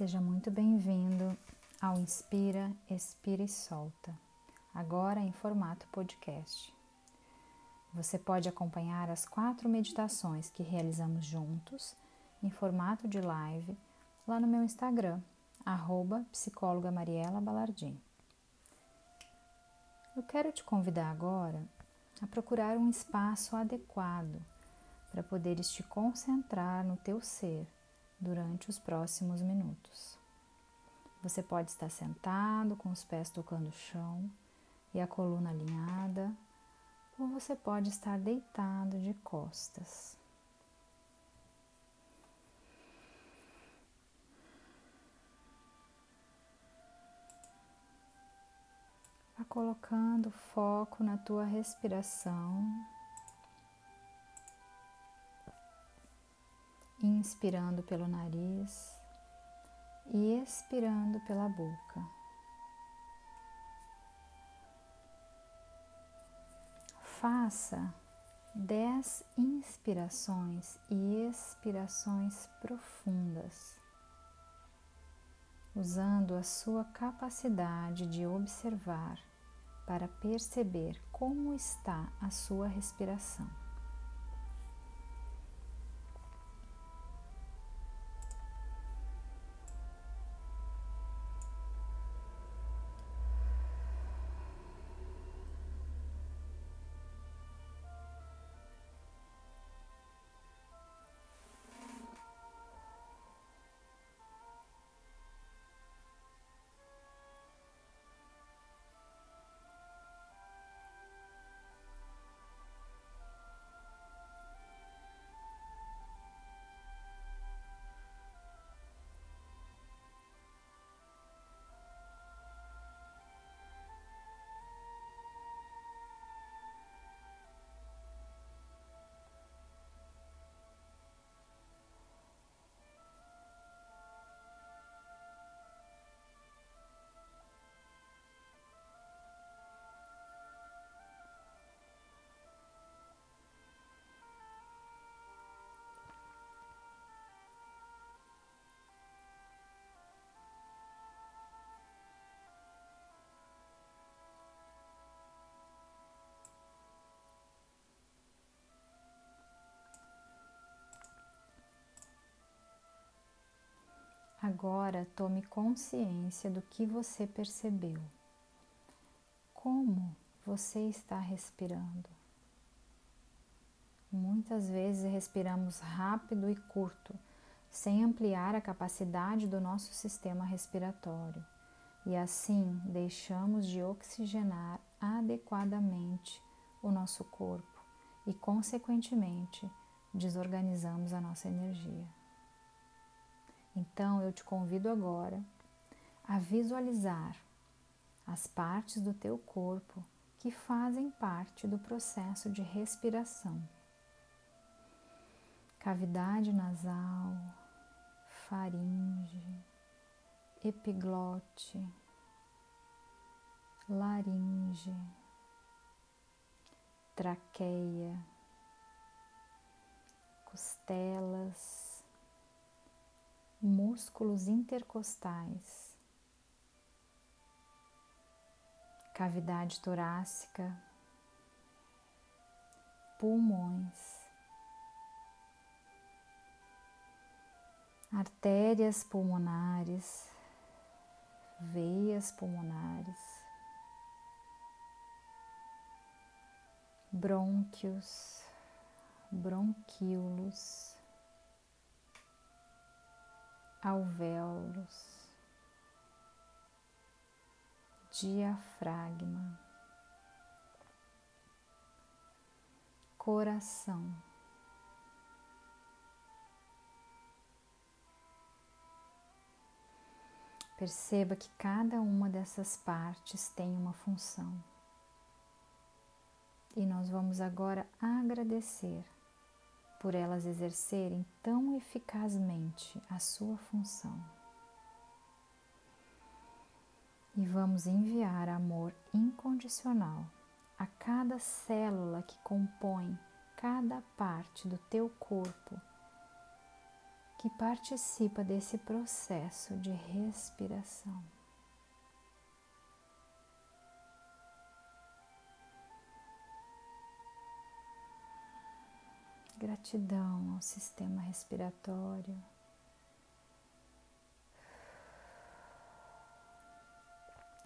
Seja muito bem-vindo ao Inspira, Expira e Solta, agora em formato podcast. Você pode acompanhar as quatro meditações que realizamos juntos em formato de live lá no meu Instagram, arroba psicóloga Mariela Balardim. Eu quero te convidar agora a procurar um espaço adequado para poderes te concentrar no teu ser durante os próximos minutos. Você pode estar sentado com os pés tocando o chão e a coluna alinhada, ou você pode estar deitado de costas. Colocando foco na tua respiração inspirando pelo nariz e expirando pela boca. Faça dez inspirações e expirações profundas, usando a sua capacidade de observar para perceber como está a sua respiração. Agora tome consciência do que você percebeu. Como você está respirando? Muitas vezes respiramos rápido e curto, sem ampliar a capacidade do nosso sistema respiratório, e assim deixamos de oxigenar adequadamente o nosso corpo e, consequentemente, desorganizamos a nossa energia. Então eu te convido agora a visualizar as partes do teu corpo que fazem parte do processo de respiração. Cavidade nasal, faringe, epiglote, laringe, traqueia, costelas, músculos intercostais, cavidade torácica, pulmões, artérias pulmonares, veias pulmonares, brônquios, bronquíolos alvéolos, diafragma, coração. Perceba que cada uma dessas partes tem uma função. E nós vamos agora agradecer por elas exercerem tão eficazmente a sua função. E vamos enviar amor incondicional a cada célula que compõe cada parte do teu corpo que participa desse processo de respiração. Gratidão ao sistema respiratório.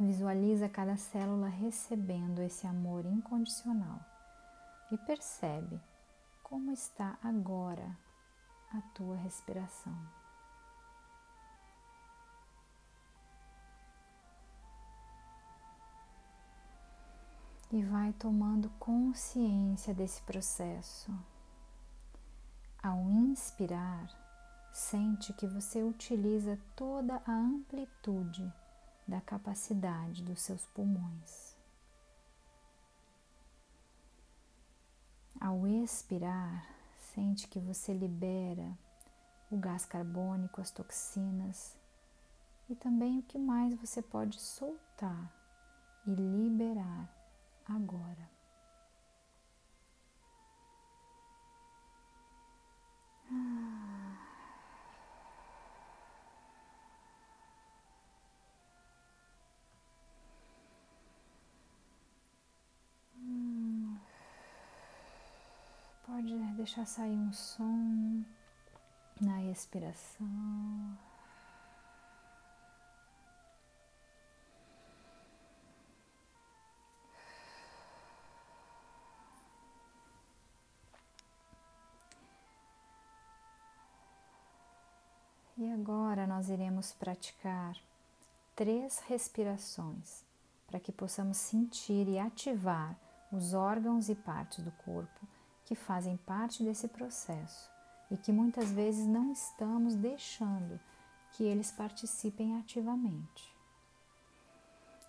Visualiza cada célula recebendo esse amor incondicional e percebe como está agora a tua respiração. E vai tomando consciência desse processo. Ao inspirar, sente que você utiliza toda a amplitude da capacidade dos seus pulmões. Ao expirar, sente que você libera o gás carbônico, as toxinas e também o que mais você pode soltar e liberar agora. Pode deixar sair um som na expiração. Agora nós iremos praticar três respirações para que possamos sentir e ativar os órgãos e partes do corpo que fazem parte desse processo e que muitas vezes não estamos deixando que eles participem ativamente.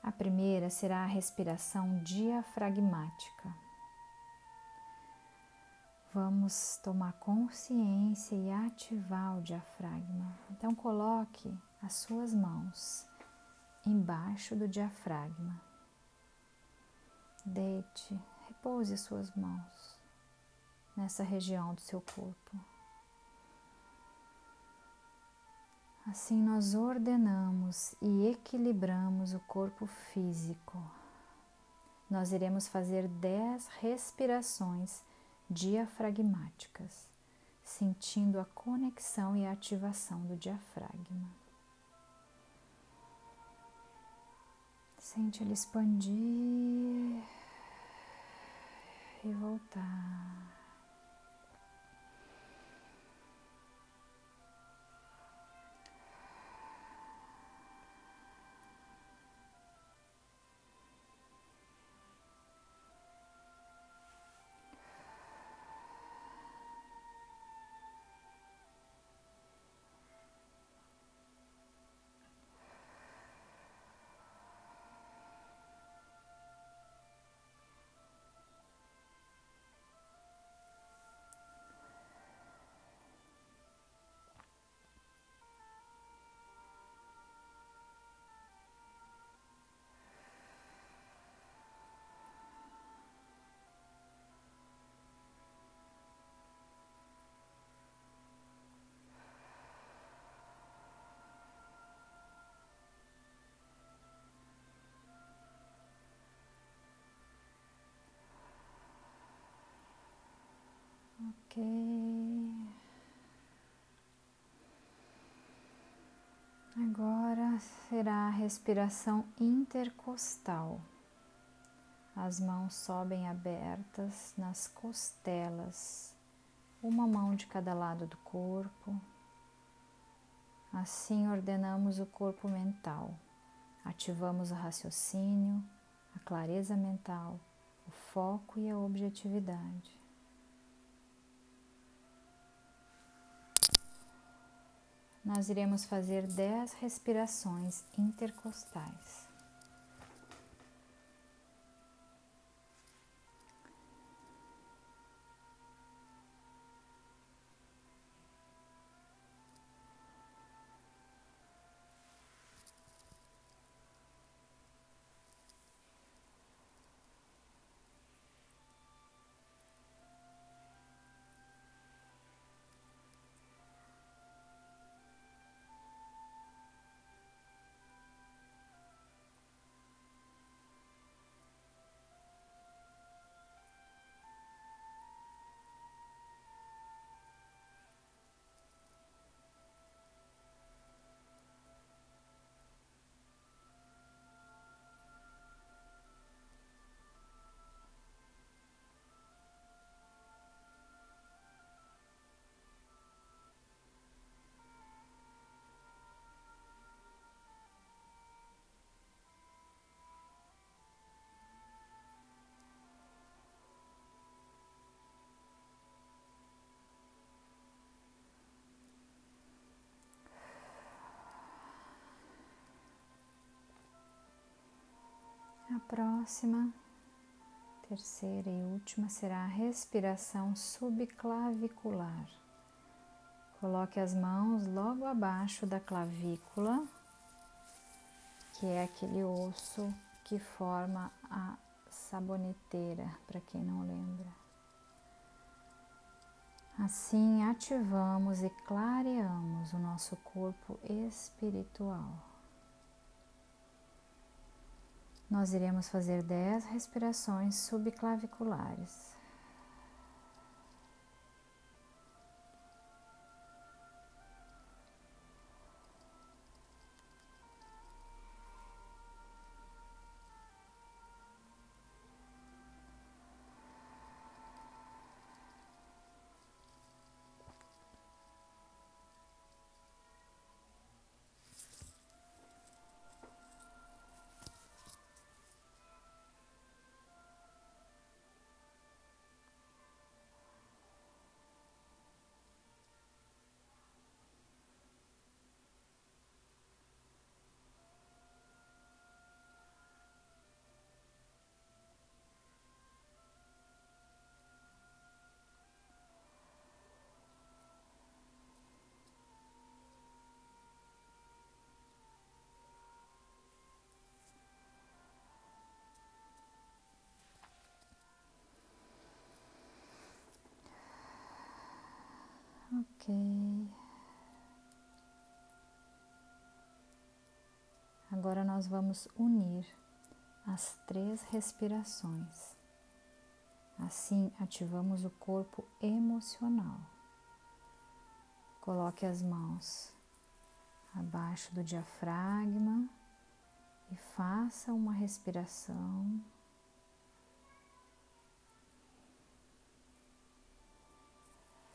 A primeira será a respiração diafragmática. Vamos tomar consciência e ativar o diafragma. Então, coloque as suas mãos embaixo do diafragma. Deite, repouse suas mãos nessa região do seu corpo. Assim nós ordenamos e equilibramos o corpo físico. Nós iremos fazer dez respirações diafragmáticas, sentindo a conexão e a ativação do diafragma. Sente ele expandir e voltar. Ok. Agora será a respiração intercostal. As mãos sobem abertas nas costelas, uma mão de cada lado do corpo. Assim ordenamos o corpo mental. Ativamos o raciocínio, a clareza mental, o foco e a objetividade. Nós iremos fazer 10 respirações intercostais. Próxima, terceira e última, será a respiração subclavicular. Coloque as mãos logo abaixo da clavícula, que é aquele osso que forma a saboneteira, para quem não lembra. Assim ativamos e clareamos o nosso corpo espiritual. Nós iremos fazer 10 respirações subclaviculares. Agora nós vamos unir as três respirações. Assim ativamos o corpo emocional. Coloque as mãos abaixo do diafragma e faça uma respiração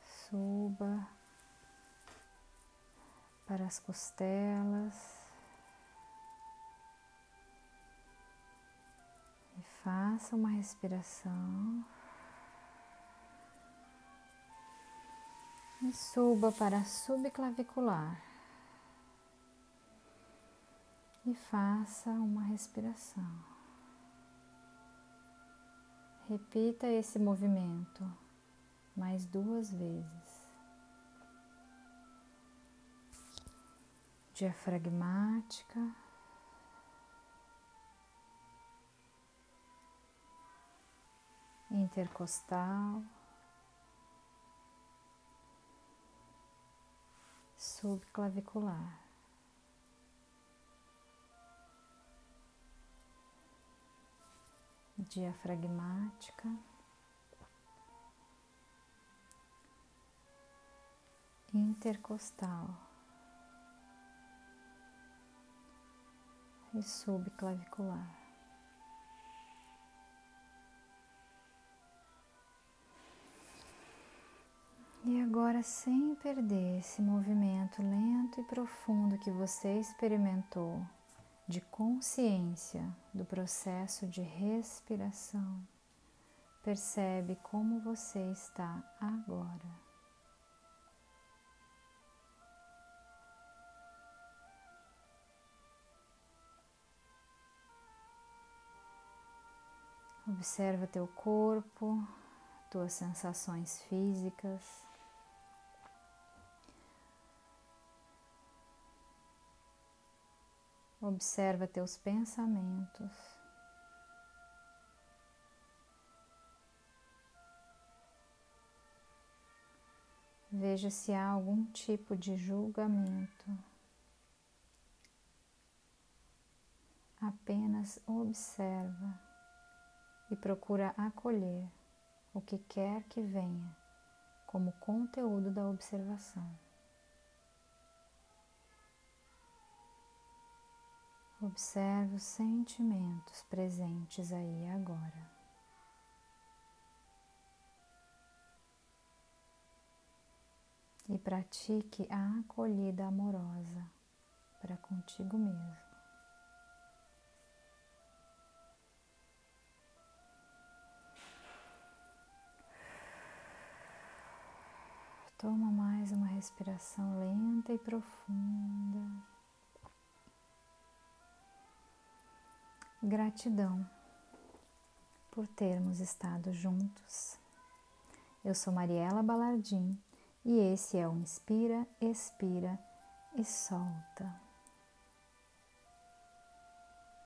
suba para as costelas e faça uma respiração e suba para a subclavicular e faça uma respiração. Repita esse movimento mais duas vezes. Diafragmática. Intercostal. Subclavicular. Diafragmática. intercostal e subclavicular. E agora, sem perder esse movimento lento e profundo que você experimentou de consciência do processo de respiração, percebe como você está agora. Observa teu corpo, tuas sensações físicas. Observa teus pensamentos. Veja se há algum tipo de julgamento. Apenas observa e procura acolher o que quer que venha como conteúdo da observação. Observe os sentimentos presentes aí agora. E pratique a acolhida amorosa para contigo mesmo. Toma mais uma respiração lenta e profunda. Gratidão por termos estado juntos. Eu sou Mariela Balardim e esse é o Inspira, Expira e Solta.